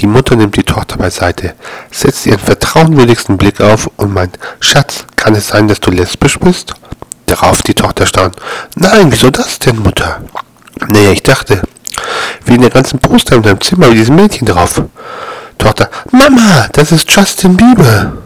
Die Mutter nimmt die Tochter beiseite, setzt ihren vertrauenwürdigsten Blick auf und meint, Schatz, kann es sein, dass du lesbisch bist? Darauf die Tochter staunt. Nein, wieso das denn, Mutter? Naja, ich dachte, wie in der ganzen Poster in deinem Zimmer mit diesem Mädchen drauf. Tochter, Mama, das ist Justin Bieber.